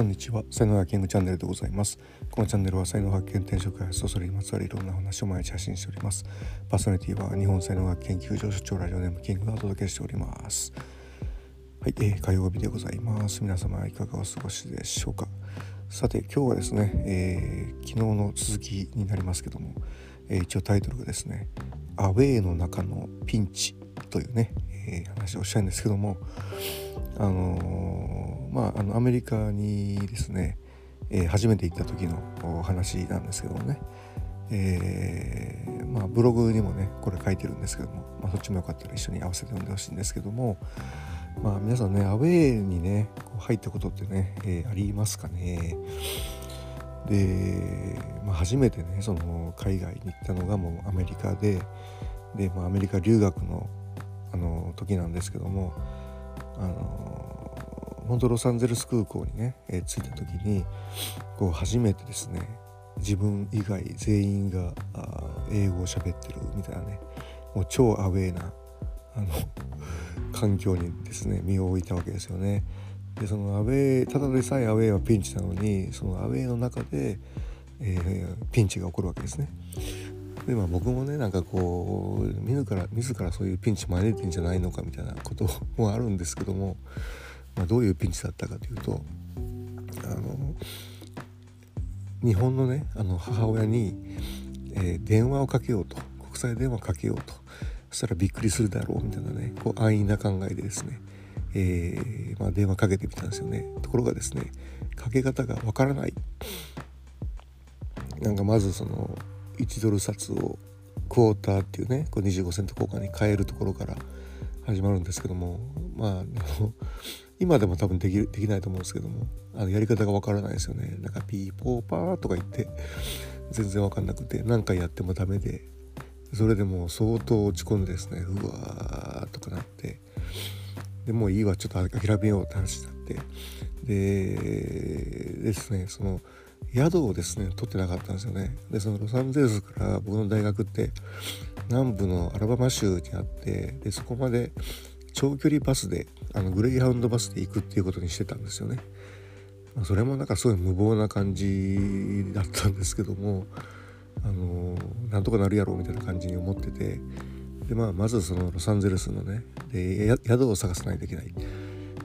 こんにちは。才能発見チャンネルでございます。このチャンネルは才能発見転職開発とそれにまつわるいろんな話を毎日発信しております。パーソナリティは日本才能学研究所所長ラジオネームキングがお届けしております。はい、えー、火曜日でございます。皆様いかがお過ごしでしょうか。さて今日はですね、えー、昨日の続きになりますけども、えー、一応タイトルがですねアウェーの中のピンチというね、えー、話をしたいんですけどもあの、まああのアメリカにですね、えー、初めて行った時の話なんですけどもね、えー、まあ、ブログにもねこれ書いてるんですけども、まあ、そっちもよかったら一緒に合わせて読んでほしいんですけどもまあ皆さんねアウェーにねこう入ったことってね、えありますかね？で、まあ、初めてねその海外に行ったのがもうアメリカでで、まあ、アメリカ留学のあの時なんですけどもあの本当ロサンゼルス空港にね、えー、着いた時にこう初めてですね自分以外全員があ英語を喋ってるみたいなねもう超アウェーなあの環境にですね身を置いたわけですよね。でそのアウェーただでさえアウェーはピンチなのにそのアウェーの中で、えー、ピンチが起こるわけですね。でまあ僕もねなんかこう自ら自らそういうピンチ招いてんじゃないのかみたいなこともあるんですけども、まあ、どういうピンチだったかというとあの日本のねあの母親に、えー、電話をかけようと国際電話かけようとそしたらびっくりするだろうみたいなねこう安易な考えでですね、えーまあ、電話かけてみたんですよね。ところがですねかけ方がわからない。なんかまずその1ドル札をクォーターっていうねこう25セント交換に変えるところから始まるんですけどもまああの今でも多分できるできないと思うんですけどもあのやり方がわからないですよね。なんかピーポーパーとか言って全然わかんなくて何回やってもダメでそれでもう相当落ち込んでですねうわーとかなってでもういいわちょっと諦めようって話になってでですねその宿をですね取ってなかったんですよね。でそのロサンゼルスから僕の大学って南部のアラバマ州にあってでそこまで長距離バスであのグレイハウンドバスで行くっていうことにしてたんですよね、まあ、それもなんかすごい無謀な感じだったんですけどもあのなんとかなるやろうみたいな感じに思っててで、まあ、まずそのロサンゼルスのねで宿を探さないといけない。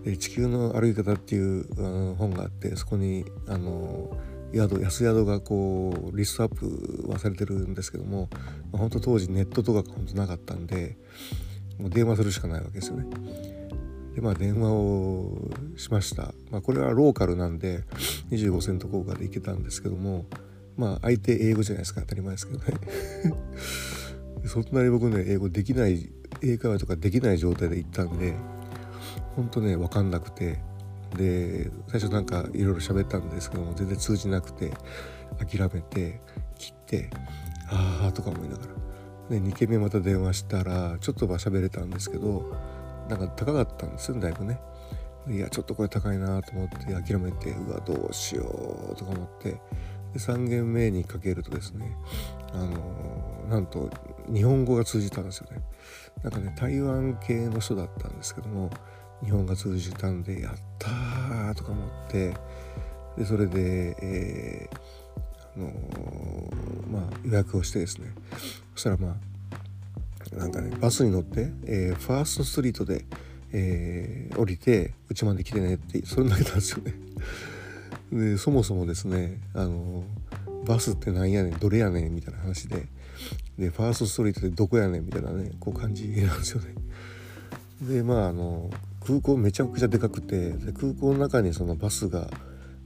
で地球の歩き方っていうあの本があってそこにあの宿安宿がこうリストアップはされてるんですけども、まあ、本当当時ネットとかが本当なかったんでもう電話するしかないわけですよね。でまあ電話をしました。まあ、これはローカルなんで25セント効果で行けたんですけどもまあ相手英語じゃないですか当たり前ですけどね。そんなに僕ね英語できない英会話とかできない状態で行ったんで本当ね分かんなくてで最初なんかいろいろ喋ったんですけども全然通じなくて諦めて切ってああとか思いながらで2軒目また電話したらちょっとは喋れたんですけどなんか高かったんですよだいぶね。いやちょっとこれ高いなと思って諦めてうわどうしようとか思って。で3軒目にかけるとですねあの、なんと日本語が通じたんですよね。なんかね台湾系の人だったんですけども日本が通じたんでやったーとか思ってでそれで、えー、の、まあ、予約をしてですねそしたらまあなんかねバスに乗って、えー、ファーストストリートで、えー、降りてうちまで来てねってそれだけなんですよね。でそもそもですねあのバスってなんやねんどれやねんみたいな話ででファーストストリートでどこやねんみたいなねこう感じなんですよね。でまああの空港めちゃくちゃでかくてで空港の中にそのバスが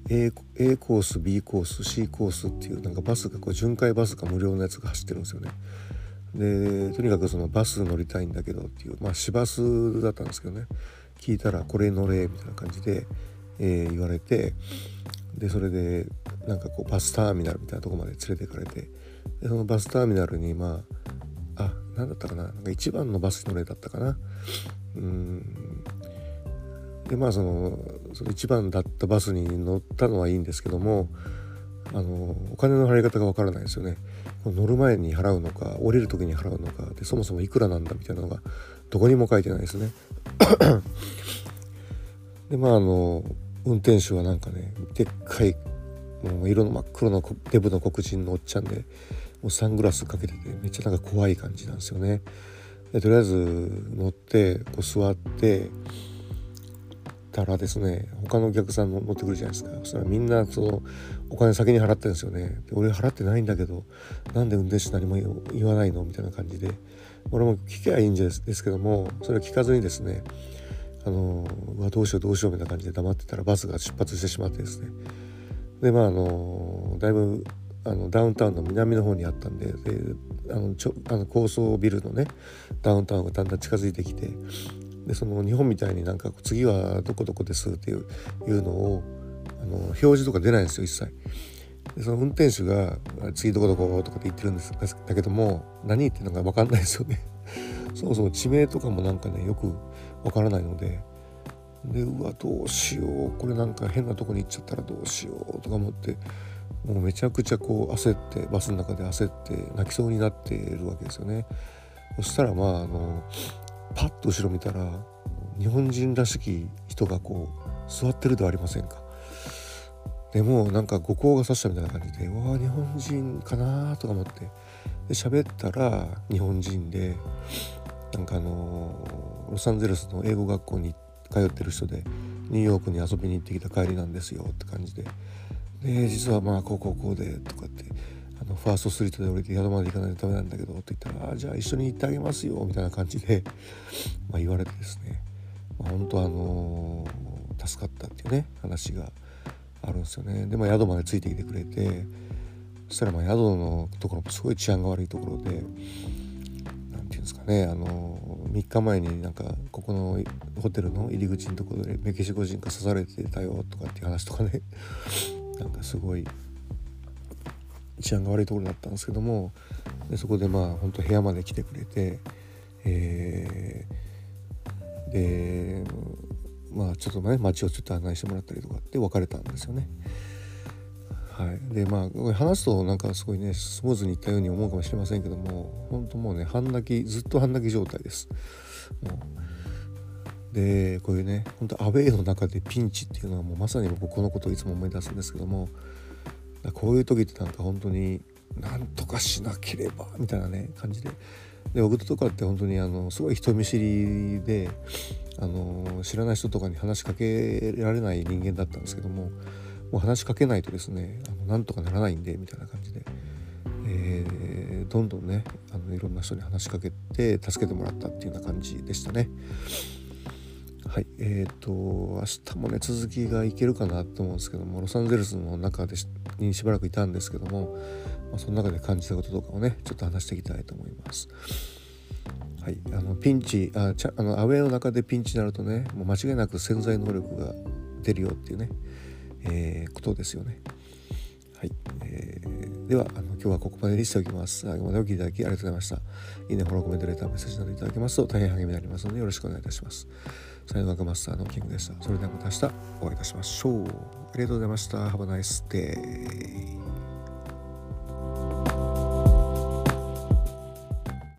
A, A コース B コース C コースっていうなんかバスがこう巡回バスが無料のやつが走ってるんですよね。でとにかくそのバス乗りたいんだけどっていうまあ市バスだったんですけどね。聞いたらこれ乗れみたいな感じで、えー、言われてでそれでなんかこうバスターミナルみたいなとこまで連れてかれてでそのバスターミナルにまああ何だったかななんか一番のバスに乗れだったかな。うん。でまあそのその一番だったバスに乗ったのはいいんですけどもあのお金の払い方がわからないですよね乗る前に払うのか降りる時に払うのかでそもそもいくらなんだみたいなのがどこにも書いてないですねでまああの運転手はなんかねでっかいもう色の真っ黒のデブの黒人のおっちゃんでもうサングラスかけててめっちゃなんか怖い感じなんですよね。でとりあえず乗ってこう座ってたらですね他のお客さんも乗ってくるじゃないですか。そしたらみんなそのお金先に払ってるんですよね。で俺払ってないんだけどなんで運転手何も言わないの？みたいな感じで。俺も聞けばいいんですですけどもそれを聞かずにですねあのうわどうしようどうしようみたいな感じで黙ってたらバスが出発してしまってですね。でまああのだいぶあのダウンタウンの南の方にあったんでであのちょあの高層ビルのねダウンタウンがだんだん近づいてきてでその日本みたいになんか次はどこどこですっていういうのをあの表示とか出ないんですよ一切。でその運転手が「次どこどこ」とかって言ってるんですだけども何言ってるのか分かんないですよね。そもそも地名とかもなんかねよく分からないのででうわどうしようこれなんか変なとこに行っちゃったらどうしようとか思ってもうめちゃくちゃこう焦ってバスの中で焦って泣きそうになっているわけですよね。そしたらまああのパッと後ろ見たら日本人らしき人がこう座ってるではありませんか。でもなんか五光が差したみたいな感じで「わあ日本人かな」とか思って。で喋ったら日本人でなんかあのロサンゼルスの英語学校に通ってる人でニューヨークに遊びに行ってきた帰りなんですよって感じで。で実はまあこうこうこうでとかって。あのファーストストリートで降りて宿まで行かないとダメなんだけどって言ったら「あじゃあ一緒に行ってあげますよ」みたいな感じでまあ言われてですね、まあ、本当あのー、助かったっていうね話があるんですよね。でまあ宿までついてきてくれてそしたらまあ宿のところもすごい治安が悪いところで何て言うんですかねあのー、3日前になんかここのホテルの入り口のところでメキシコ人が刺されてたよとかっていう話とかね。なんかすごい治安が悪いところだったんですけどもでそこでまあ本当部屋まで来てくれて、えー、でまあちょっとね街をちょっと案内してもらったりとかって別れたんですよね。はい、でまあ話すとなんかすごいねスムーズにいったように思うかもしれませんけども本当もうね半泣きずっと半泣き状態です。もうでこういうね本当アウェーの中でピンチっていうのはもうまさに僕このことをいつも思い出すんですけどもこういう時ってなんか本当になんとかしなければみたいなね感じでで僕とかって本当にあのすごい人見知りであの知らない人とかに話しかけられない人間だったんですけどももう話しかけないとですねあのなんとかならないんでみたいな感じで、えー、どんどんねあのいろんな人に話しかけて助けてもらったっていうような感じでしたね。はいえーと、明日もね続きがいけるかなと思うんですけどもロサンゼルスの中でにしばらくいたんですけども、まあ、その中で感じたこととかをねちょっと話していきたいと思います。はい、あのピンチあちゃあのアウェーの中でピンチになるとねもう間違いなく潜在能力が出るよっていうね、えー、ことですよね。はい、えー、ではあの今日はここまでにしておきます。最後までお聴きいただきありがとうございました。いいね、フォロー、コメント、レター、メッセージなどいただけますと大変励みになりますのでよろしくお願いいたします。才能学マスターのキングでした。それではまた明日お会いいたしましょう。ありがとうございました。Have a nice day.